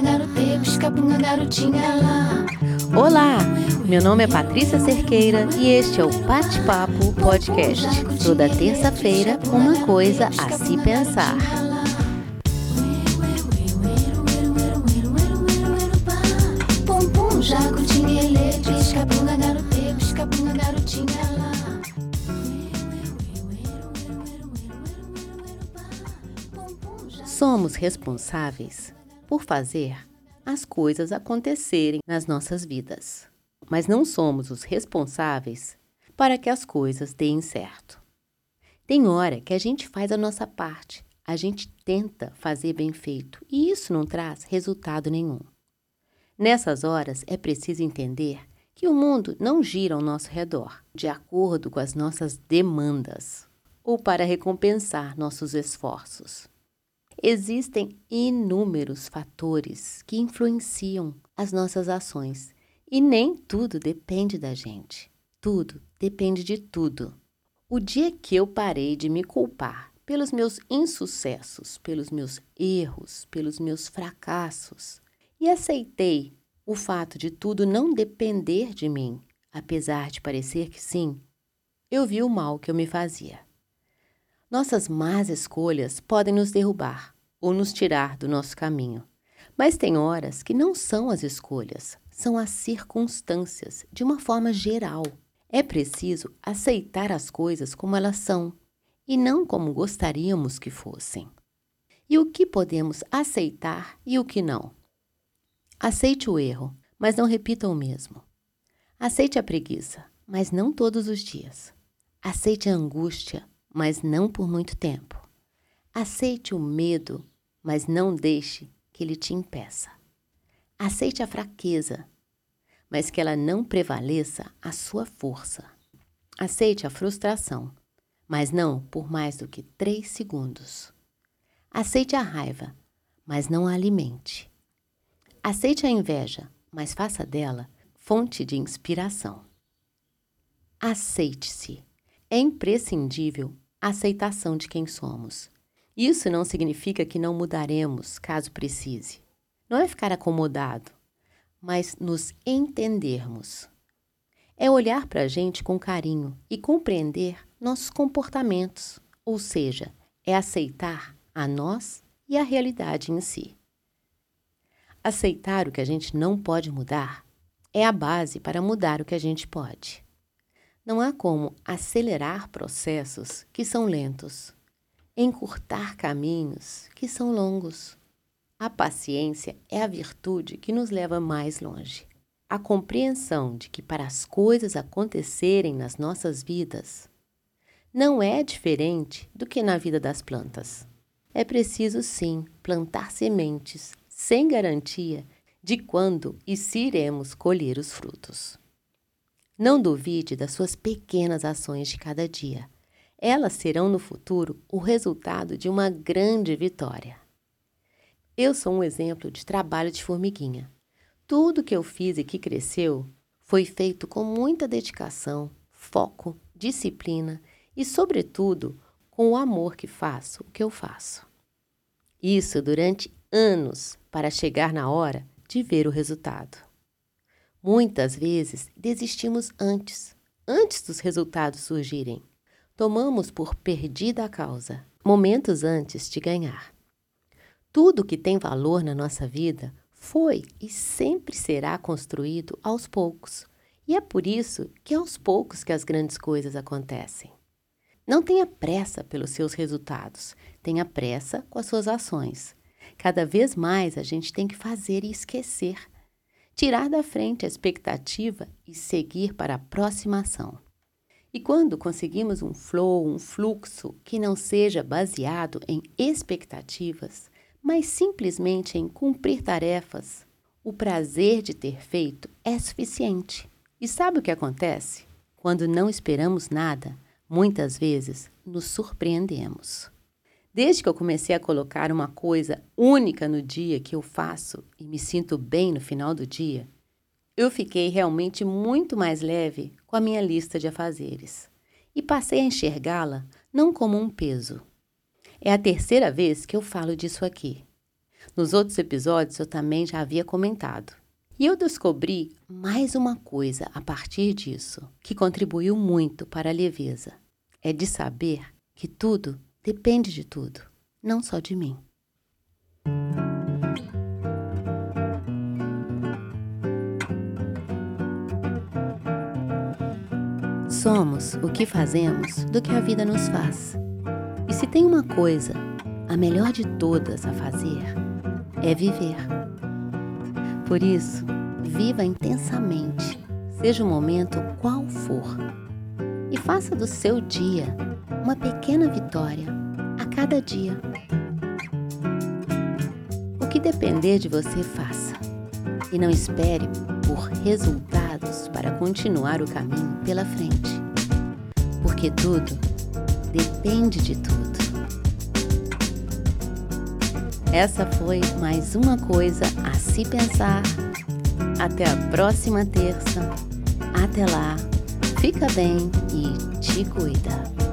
garotê, pisca-punga, garotinha lá. Olá, meu nome é Patrícia Cerqueira e este é o Bate-Papo Podcast. Toda terça-feira, uma coisa a se pensar. Pum, Somos responsáveis por fazer as coisas acontecerem nas nossas vidas, mas não somos os responsáveis para que as coisas deem certo. Tem hora que a gente faz a nossa parte, a gente tenta fazer bem feito e isso não traz resultado nenhum. Nessas horas é preciso entender que o mundo não gira ao nosso redor de acordo com as nossas demandas ou para recompensar nossos esforços. Existem inúmeros fatores que influenciam as nossas ações e nem tudo depende da gente. Tudo depende de tudo. O dia que eu parei de me culpar pelos meus insucessos, pelos meus erros, pelos meus fracassos e aceitei o fato de tudo não depender de mim, apesar de parecer que sim, eu vi o mal que eu me fazia. Nossas más escolhas podem nos derrubar ou nos tirar do nosso caminho. Mas tem horas que não são as escolhas, são as circunstâncias, de uma forma geral. É preciso aceitar as coisas como elas são e não como gostaríamos que fossem. E o que podemos aceitar e o que não? Aceite o erro, mas não repita o mesmo. Aceite a preguiça, mas não todos os dias. Aceite a angústia, mas não por muito tempo. Aceite o medo, mas não deixe que ele te impeça. Aceite a fraqueza, mas que ela não prevaleça a sua força. Aceite a frustração, mas não por mais do que três segundos. Aceite a raiva, mas não a alimente. Aceite a inveja, mas faça dela fonte de inspiração. Aceite-se. É imprescindível a aceitação de quem somos. Isso não significa que não mudaremos caso precise. Não é ficar acomodado, mas nos entendermos. É olhar para a gente com carinho e compreender nossos comportamentos, ou seja, é aceitar a nós e a realidade em si. Aceitar o que a gente não pode mudar é a base para mudar o que a gente pode. Não há como acelerar processos que são lentos, encurtar caminhos que são longos. A paciência é a virtude que nos leva mais longe. A compreensão de que para as coisas acontecerem nas nossas vidas não é diferente do que na vida das plantas. É preciso sim plantar sementes sem garantia de quando e se iremos colher os frutos. Não duvide das suas pequenas ações de cada dia. Elas serão no futuro o resultado de uma grande vitória. Eu sou um exemplo de trabalho de formiguinha. Tudo que eu fiz e que cresceu foi feito com muita dedicação, foco, disciplina e, sobretudo, com o amor que faço o que eu faço. Isso durante anos para chegar na hora de ver o resultado. Muitas vezes desistimos antes, antes dos resultados surgirem. Tomamos por perdida a causa, momentos antes de ganhar. Tudo que tem valor na nossa vida foi e sempre será construído aos poucos. E é por isso que é aos poucos que as grandes coisas acontecem. Não tenha pressa pelos seus resultados, tenha pressa com as suas ações. Cada vez mais a gente tem que fazer e esquecer, tirar da frente a expectativa e seguir para a próxima ação. E quando conseguimos um flow, um fluxo que não seja baseado em expectativas, mas simplesmente em cumprir tarefas, o prazer de ter feito é suficiente. E sabe o que acontece? Quando não esperamos nada, muitas vezes nos surpreendemos. Desde que eu comecei a colocar uma coisa única no dia que eu faço e me sinto bem no final do dia, eu fiquei realmente muito mais leve com a minha lista de afazeres e passei a enxergá-la não como um peso. É a terceira vez que eu falo disso aqui. Nos outros episódios eu também já havia comentado. E eu descobri mais uma coisa a partir disso, que contribuiu muito para a leveza. É de saber que tudo depende de tudo, não só de mim. Somos o que fazemos do que a vida nos faz. E se tem uma coisa, a melhor de todas a fazer, é viver. Por isso, viva intensamente, seja o momento qual for, e faça do seu dia uma pequena vitória a cada dia. O que depender de você, faça. E não espere por resultados para continuar o caminho pela frente. Porque tudo depende de tudo. Essa foi mais uma coisa a se pensar. Até a próxima terça. Até lá, fica bem e te cuida.